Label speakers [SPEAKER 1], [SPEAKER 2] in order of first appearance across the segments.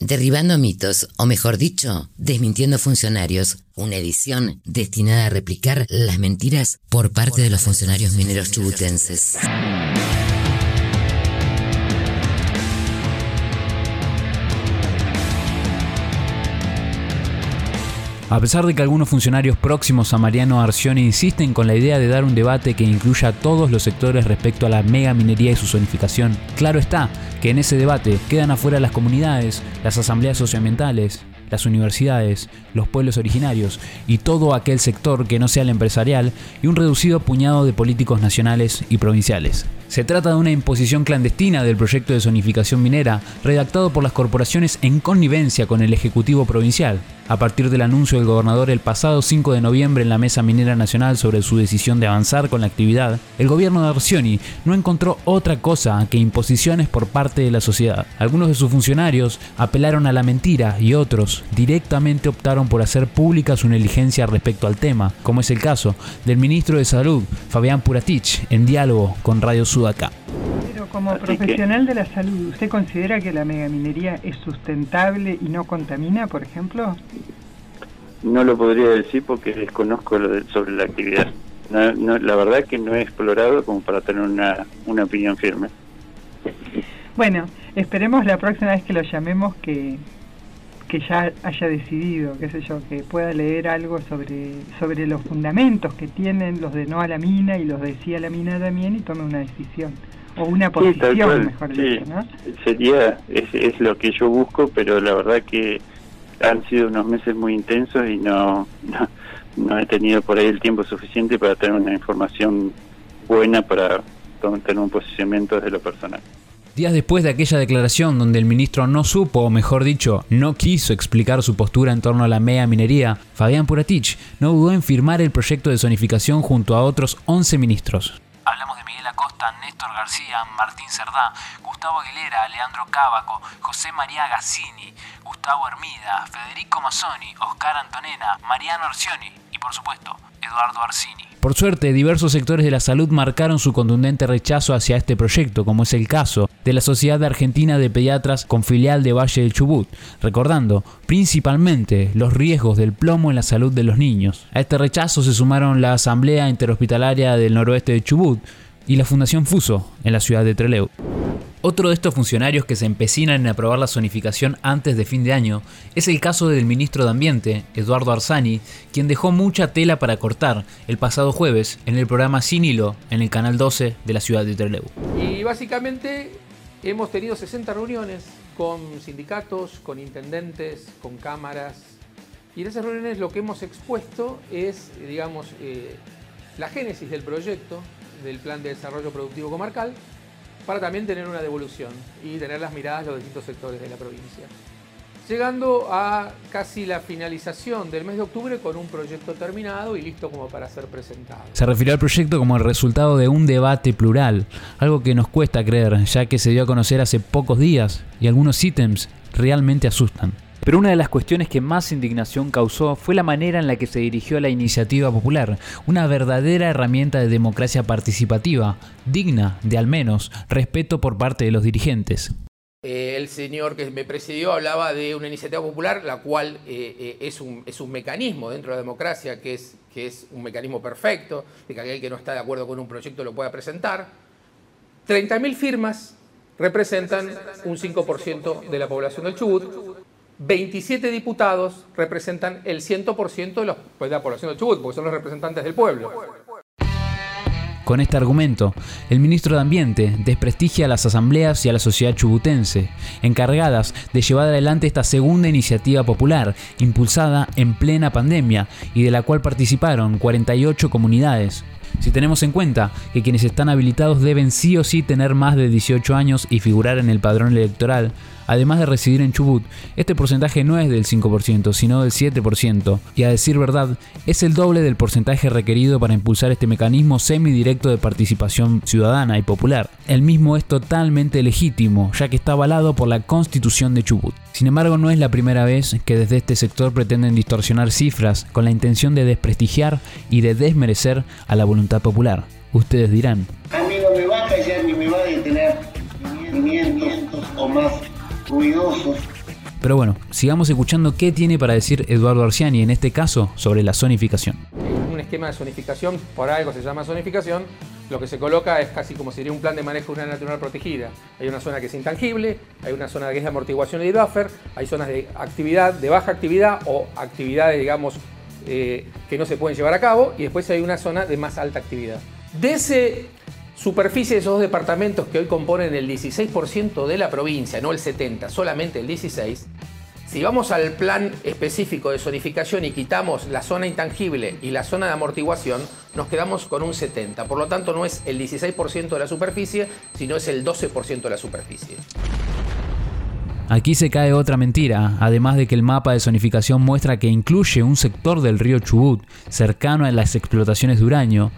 [SPEAKER 1] Derribando mitos, o mejor dicho, desmintiendo funcionarios, una edición destinada a replicar las mentiras por parte de los funcionarios mineros chubutenses.
[SPEAKER 2] A pesar de que algunos funcionarios próximos a Mariano Arcioni insisten con la idea de dar un debate que incluya a todos los sectores respecto a la mega minería y su zonificación, claro está que en ese debate quedan afuera las comunidades, las asambleas socioambientales, las universidades, los pueblos originarios y todo aquel sector que no sea el empresarial y un reducido puñado de políticos nacionales y provinciales. Se trata de una imposición clandestina del proyecto de zonificación minera redactado por las corporaciones en connivencia con el Ejecutivo Provincial, a partir del anuncio del gobernador el pasado 5 de noviembre en la Mesa Minera Nacional sobre su decisión de avanzar con la actividad, el gobierno de Arcioni no encontró otra cosa que imposiciones por parte de la sociedad. Algunos de sus funcionarios apelaron a la mentira y otros directamente optaron por hacer pública su negligencia respecto al tema, como es el caso del ministro de Salud, Fabián Puratich, en diálogo con Radio Sudaca.
[SPEAKER 3] Pero como profesional de la salud, ¿usted considera que la megaminería es sustentable y no contamina, por ejemplo?
[SPEAKER 4] No lo podría decir porque desconozco sobre la actividad. la verdad que no he explorado como para tener una, una opinión firme.
[SPEAKER 3] Bueno, esperemos la próxima vez que lo llamemos que, que ya haya decidido, qué sé yo, que pueda leer algo sobre, sobre los fundamentos que tienen los de no a la mina y los de sí a la mina también y tome una decisión. O una posición, mejor dicho, ¿no?
[SPEAKER 4] Sería, es, es lo que yo busco, pero la verdad que han sido unos meses muy intensos y no, no, he tenido por ahí el tiempo suficiente para tener una información buena para tener un posicionamiento desde lo personal.
[SPEAKER 2] Días después de aquella declaración donde el ministro no supo, o mejor dicho, no quiso explicar su postura en torno a la mega minería, Fabián Puratich no dudó en firmar el proyecto de zonificación junto a otros 11 ministros. Hablamos de Miguel Acosta, Néstor García, Martín Cerdá, Gustavo Aguilera, Leandro Cábaco, José María Gazzini, Gustavo Hermida, Federico Mazzoni, Oscar Antonena, Mariano Arcioni y por supuesto Eduardo Arcini. Por suerte, diversos sectores de la salud marcaron su contundente rechazo hacia este proyecto, como es el caso de la Sociedad Argentina de Pediatras con filial de Valle del Chubut, recordando principalmente los riesgos del plomo en la salud de los niños. A este rechazo se sumaron la Asamblea Interhospitalaria del Noroeste de Chubut y la Fundación Fuso en la ciudad de Trelew. Otro de estos funcionarios que se empecinan en aprobar la zonificación antes de fin de año es el caso del ministro de Ambiente, Eduardo Arzani, quien dejó mucha tela para cortar el pasado jueves en el programa Sin Hilo en el canal 12 de la ciudad de Trelew.
[SPEAKER 5] Y básicamente hemos tenido 60 reuniones con sindicatos, con intendentes, con cámaras. Y en esas reuniones lo que hemos expuesto es, digamos, eh, la génesis del proyecto, del Plan de Desarrollo Productivo Comarcal, para también tener una devolución y tener las miradas de los distintos sectores de la provincia. Llegando a casi la finalización del mes de octubre con un proyecto terminado y listo como para ser presentado.
[SPEAKER 2] Se refirió al proyecto como el resultado de un debate plural, algo que nos cuesta creer, ya que se dio a conocer hace pocos días y algunos ítems realmente asustan. Pero una de las cuestiones que más indignación causó fue la manera en la que se dirigió la iniciativa popular, una verdadera herramienta de democracia participativa, digna de al menos respeto por parte de los dirigentes.
[SPEAKER 5] Eh, el señor que me presidió hablaba de una iniciativa popular, la cual eh, eh, es, un, es, un, mecanismo dentro de la democracia que es, que es un mecanismo perfecto, de que aquel que no está de acuerdo con un proyecto lo pueda presentar. 30.000 firmas representan un 5% de la población del Chubut 27 diputados representan el 100% de, pues, de la población del Chubut, porque son los representantes del pueblo.
[SPEAKER 2] Con este argumento, el ministro de Ambiente desprestigia a las asambleas y a la sociedad chubutense, encargadas de llevar adelante esta segunda iniciativa popular, impulsada en plena pandemia y de la cual participaron 48 comunidades. Si tenemos en cuenta que quienes están habilitados deben sí o sí tener más de 18 años y figurar en el padrón electoral, además de residir en Chubut, este porcentaje no es del 5%, sino del 7%, y a decir verdad, es el doble del porcentaje requerido para impulsar este mecanismo semidirecto de participación ciudadana y popular. El mismo es totalmente legítimo, ya que está avalado por la Constitución de Chubut. Sin embargo, no es la primera vez que desde este sector pretenden distorsionar cifras con la intención de desprestigiar y de desmerecer a la voluntad popular. Ustedes dirán.
[SPEAKER 6] A mí no me a callar me va a detener ni o más ruidosos
[SPEAKER 2] Pero bueno, sigamos escuchando qué tiene para decir Eduardo Arciani, en este caso, sobre la zonificación.
[SPEAKER 5] Un esquema de zonificación, por algo se llama zonificación, lo que se coloca es casi como sería un plan de manejo de una natural protegida. Hay una zona que es intangible, hay una zona que es de amortiguación y de buffer, hay zonas de actividad, de baja actividad o actividades, digamos, eh, que no se pueden llevar a cabo, y después hay una zona de más alta actividad. De ese superficie de esos departamentos que hoy componen el 16% de la provincia, no el 70%, solamente el 16%, si vamos al plan específico de zonificación y quitamos la zona intangible y la zona de amortiguación, nos quedamos con un 70%. Por lo tanto, no es el 16% de la superficie, sino es el 12% de la superficie.
[SPEAKER 2] Aquí se cae otra mentira, además de que el mapa de zonificación muestra que incluye un sector del río Chubut, cercano a las explotaciones de uranio,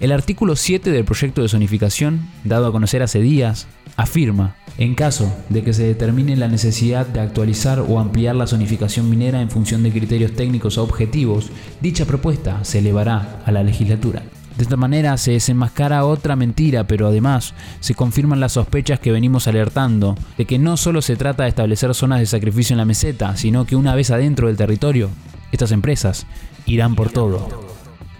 [SPEAKER 2] el artículo 7 del proyecto de zonificación, dado a conocer hace días, afirma, en caso de que se determine la necesidad de actualizar o ampliar la zonificación minera en función de criterios técnicos o objetivos, dicha propuesta se elevará a la legislatura. De esta manera se desenmascara otra mentira, pero además se confirman las sospechas que venimos alertando, de que no solo se trata de establecer zonas de sacrificio en la meseta, sino que una vez adentro del territorio, estas empresas irán por todo.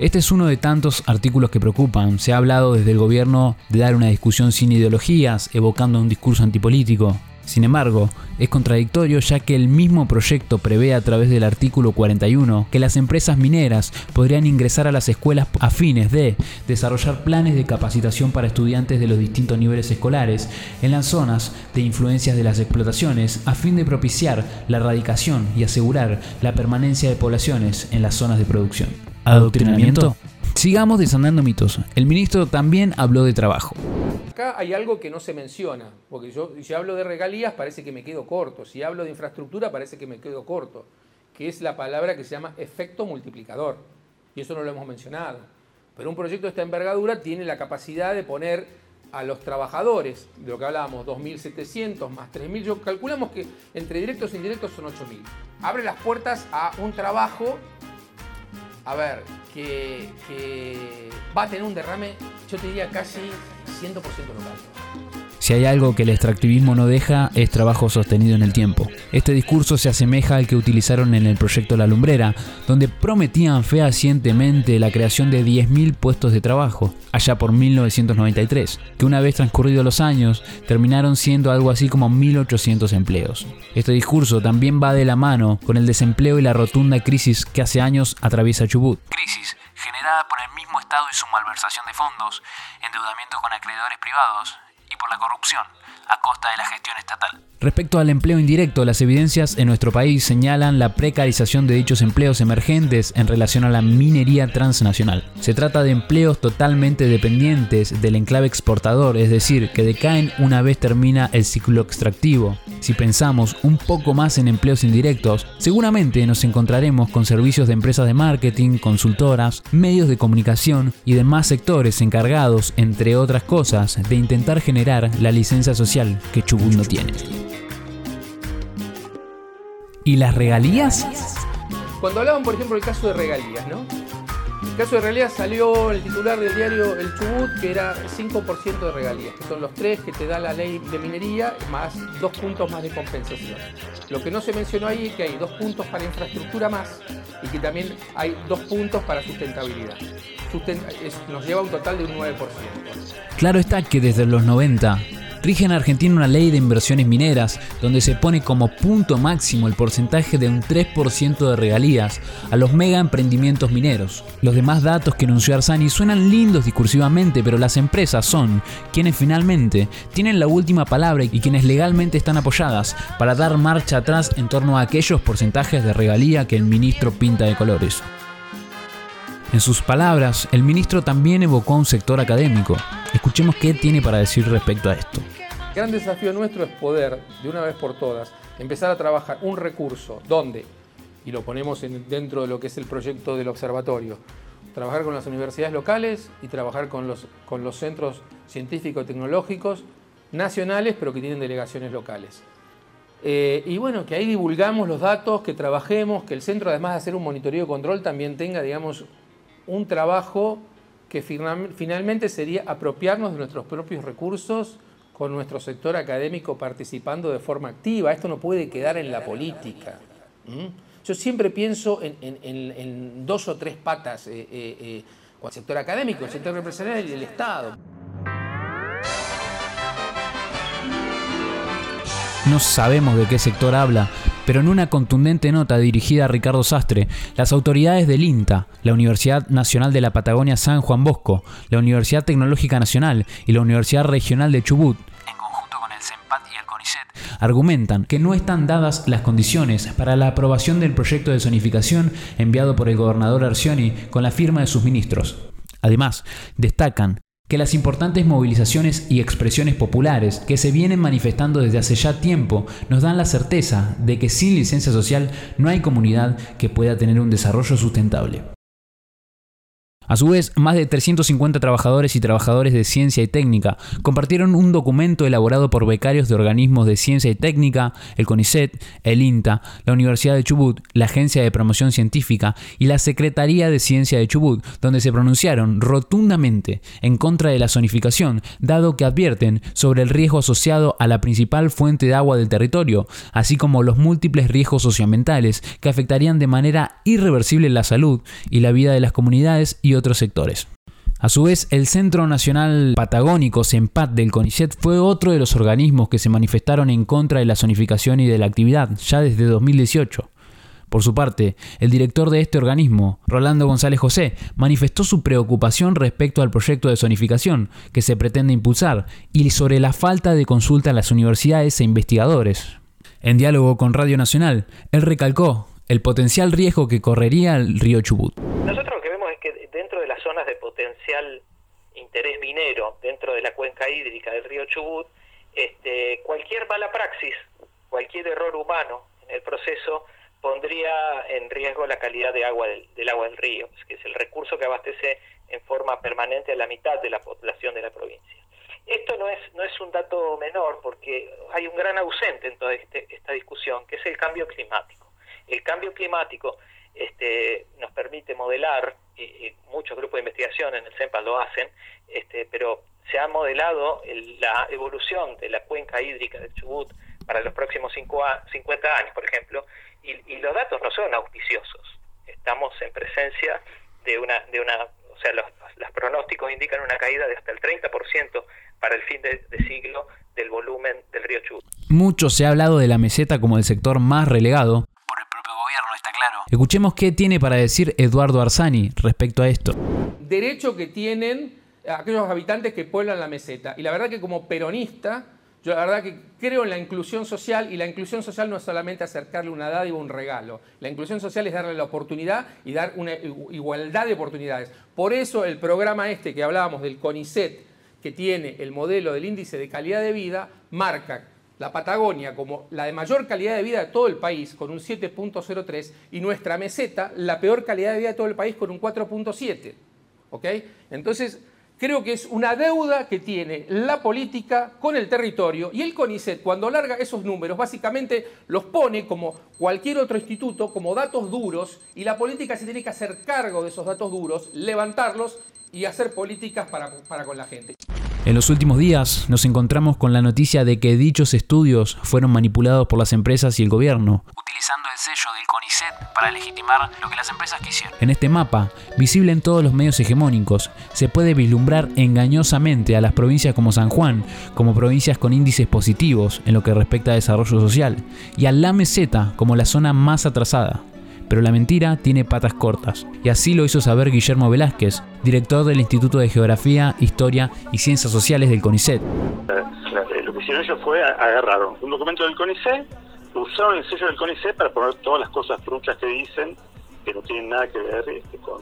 [SPEAKER 2] Este es uno de tantos artículos que preocupan. Se ha hablado desde el gobierno de dar una discusión sin ideologías, evocando un discurso antipolítico. Sin embargo, es contradictorio ya que el mismo proyecto prevé a través del artículo 41 que las empresas mineras podrían ingresar a las escuelas a fines de desarrollar planes de capacitación para estudiantes de los distintos niveles escolares en las zonas de influencias de las explotaciones a fin de propiciar la erradicación y asegurar la permanencia de poblaciones en las zonas de producción adoctrinamiento. Sigamos desandando mitos. El ministro también habló de trabajo.
[SPEAKER 5] Acá hay algo que no se menciona, porque yo si hablo de regalías parece que me quedo corto, si hablo de infraestructura parece que me quedo corto, que es la palabra que se llama efecto multiplicador. Y eso no lo hemos mencionado. Pero un proyecto de esta envergadura tiene la capacidad de poner a los trabajadores, de lo que hablábamos, 2.700 más 3.000, yo calculamos que entre directos e indirectos son 8.000. Abre las puertas a un trabajo a ver, que, va a tener un derrame, yo te diría casi 100% local.
[SPEAKER 2] Si hay algo que el extractivismo no deja, es trabajo sostenido en el tiempo. Este discurso se asemeja al que utilizaron en el proyecto La Lumbrera, donde prometían fehacientemente la creación de 10.000 puestos de trabajo, allá por 1993, que una vez transcurridos los años, terminaron siendo algo así como 1.800 empleos. Este discurso también va de la mano con el desempleo y la rotunda crisis que hace años atraviesa Chubut.
[SPEAKER 6] Crisis por el mismo Estado y su malversación de fondos, endeudamiento con acreedores privados y por la corrupción a costa de la gestión estatal.
[SPEAKER 2] Respecto al empleo indirecto, las evidencias en nuestro país señalan la precarización de dichos empleos emergentes en relación a la minería transnacional. Se trata de empleos totalmente dependientes del enclave exportador, es decir, que decaen una vez termina el ciclo extractivo. Si pensamos un poco más en empleos indirectos, seguramente nos encontraremos con servicios de empresas de marketing, consultoras, medios de comunicación y demás sectores encargados, entre otras cosas, de intentar generar la licencia social que Chubut no tiene. ¿Y las regalías?
[SPEAKER 5] Cuando hablaban, por ejemplo, del caso de regalías, ¿no? El caso de regalías salió el titular del diario El Chubut, que era 5% de regalías, que son los tres que te da la ley de minería, más dos puntos más de compensación. Lo que no se mencionó ahí es que hay dos puntos para infraestructura más y que también hay dos puntos para sustentabilidad. nos lleva a un total de un 9%.
[SPEAKER 2] Claro está que desde los 90 rige en Argentina una ley de inversiones mineras donde se pone como punto máximo el porcentaje de un 3% de regalías a los mega emprendimientos mineros. Los demás datos que anunció Arsani suenan lindos discursivamente, pero las empresas son quienes finalmente tienen la última palabra y quienes legalmente están apoyadas para dar marcha atrás en torno a aquellos porcentajes de regalía que el ministro pinta de colores. En sus palabras, el ministro también evocó a un sector académico. Escuchemos qué tiene para decir respecto a esto.
[SPEAKER 5] Gran desafío nuestro es poder, de una vez por todas, empezar a trabajar un recurso donde, y lo ponemos dentro de lo que es el proyecto del observatorio, trabajar con las universidades locales y trabajar con los, con los centros científico-tecnológicos nacionales, pero que tienen delegaciones locales. Eh, y bueno, que ahí divulgamos los datos, que trabajemos, que el centro, además de hacer un monitoreo y control, también tenga, digamos, un trabajo que finalmente sería apropiarnos de nuestros propios recursos con nuestro sector académico participando de forma activa. Esto no puede quedar en la política. Yo siempre pienso en, dos o tres patas, eh, eh, eh, el sector académico, el sector empresarial y el Estado.
[SPEAKER 2] No sabemos de qué sector habla, pero en una contundente nota dirigida a Ricardo Sastre, las autoridades del INTA, la Universidad Nacional de la Patagonia San Juan Bosco, la Universidad Tecnológica Nacional y la Universidad Regional de Chubut, Argumentan que no están dadas las condiciones para la aprobación del proyecto de zonificación enviado por el gobernador Arcioni con la firma de sus ministros. Además, destacan que las importantes movilizaciones y expresiones populares que se vienen manifestando desde hace ya tiempo nos dan la certeza de que sin licencia social no hay comunidad que pueda tener un desarrollo sustentable. A su vez, más de 350 trabajadores y trabajadores de ciencia y técnica compartieron un documento elaborado por becarios de organismos de ciencia y técnica, el CONICET, el INTA, la Universidad de Chubut, la Agencia de Promoción Científica y la Secretaría de Ciencia de Chubut, donde se pronunciaron rotundamente en contra de la zonificación, dado que advierten sobre el riesgo asociado a la principal fuente de agua del territorio, así como los múltiples riesgos socioambientales que afectarían de manera irreversible la salud y la vida de las comunidades y otros sectores. A su vez, el Centro Nacional Patagónico CEMPAT del CONICET fue otro de los organismos que se manifestaron en contra de la zonificación y de la actividad, ya desde 2018. Por su parte, el director de este organismo, Rolando González José, manifestó su preocupación respecto al proyecto de zonificación que se pretende impulsar y sobre la falta de consulta a las universidades e investigadores. En diálogo con Radio Nacional, él recalcó el potencial riesgo que correría el río Chubut
[SPEAKER 7] potencial interés minero dentro de la cuenca hídrica del río Chubut, este, cualquier mala praxis, cualquier error humano en el proceso pondría en riesgo la calidad de agua del, agua del río, que es el recurso que abastece en forma permanente a la mitad de la población de la provincia. Esto no es, no es un dato menor porque hay un gran ausente en toda este, esta discusión, que es el cambio climático. El cambio climático este, nos permite modelar, y, muchos grupos de investigación en el CEMPA lo hacen, este, pero se ha modelado la evolución de la cuenca hídrica del Chubut para los próximos cinco 50 años, por ejemplo, y, los datos no son auspiciosos. Estamos en presencia de una, de una o sea, los, pronósticos indican una caída de hasta el 30% para el fin de, de siglo del volumen del río Chubut.
[SPEAKER 2] Mucho se ha hablado de la meseta como el sector más relegado, Escuchemos qué tiene para decir Eduardo Arzani respecto a esto.
[SPEAKER 5] Derecho que tienen aquellos habitantes que pueblan la meseta. Y la verdad que como peronista, yo la verdad que creo en la inclusión social y la inclusión social no es solamente acercarle una dádiva o un regalo. La inclusión social es darle la oportunidad y dar una igualdad de oportunidades. Por eso el programa este que hablábamos del CONICET, que tiene el modelo del índice de calidad de vida, marca la Patagonia como la de mayor calidad de vida de todo el país, con un 7.03, y nuestra meseta, la peor calidad de vida de todo el país, con un 4.7. ¿Ok? Entonces, creo que es una deuda que tiene la política con el territorio y el CONICET cuando larga esos números básicamente los pone como cualquier otro instituto como datos duros y la política se tiene que hacer cargo de esos datos duros, levantarlos y hacer políticas para, para con la gente.
[SPEAKER 2] En los últimos días nos encontramos con la noticia de que dichos estudios fueron manipulados por las empresas y el gobierno,
[SPEAKER 6] utilizando el sello del CONICET para legitimar lo que las empresas quisieron.
[SPEAKER 2] En este mapa, visible en todos los medios hegemónicos, se puede vislumbrar engañosamente a las provincias como San Juan, como provincias con índices positivos en lo que respecta a desarrollo social, y a la meseta como la zona más atrasada pero la mentira tiene patas cortas, y así lo hizo saber Guillermo Velázquez, director del Instituto de Geografía, Historia y Ciencias Sociales del CONICET.
[SPEAKER 8] Lo que hicieron ellos fue agarraron un documento del CONICET, usaron el sello del CONICET para poner todas las cosas truchas que dicen, que no tienen nada que ver este, con,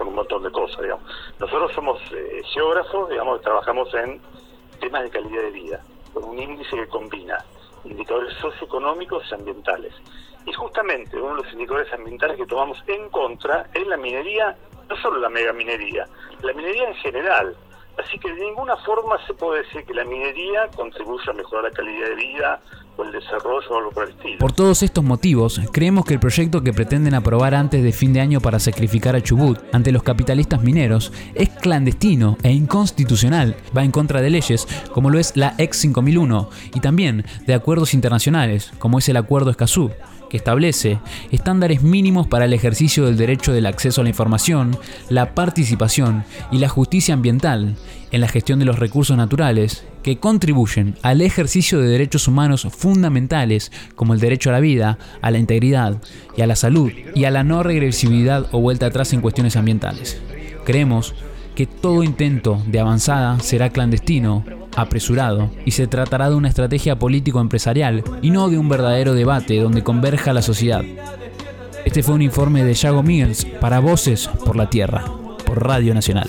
[SPEAKER 8] un montón de cosas, digamos. Nosotros somos eh, geógrafos, digamos, trabajamos en temas de calidad de vida, con un índice que combina indicadores socioeconómicos y ambientales. Y justamente uno de los indicadores ambientales que tomamos en contra es la minería, no solo la megaminería, la minería en general. Así que de ninguna forma se puede decir que la minería contribuye a mejorar la calidad de vida o el desarrollo o algo por.
[SPEAKER 2] Por todos estos motivos, creemos que el proyecto que pretenden aprobar antes de fin de año para sacrificar a Chubut ante los capitalistas mineros es clandestino e inconstitucional, va en contra de leyes como lo es la Ex 5001 y también de acuerdos internacionales como es el Acuerdo Escazú que establece estándares mínimos para el ejercicio del derecho del acceso a la información, la participación y la justicia ambiental en la gestión de los recursos naturales que contribuyen al ejercicio de derechos humanos fundamentales como el derecho a la vida, a la integridad y a la salud y a la no regresividad o vuelta atrás en cuestiones ambientales. Creemos que todo intento de avanzada será clandestino, apresurado, y se tratará de una estrategia político-empresarial y no de un verdadero debate donde converja la sociedad. Este fue un informe de Yago Miguels para Voces por la Tierra, por Radio Nacional.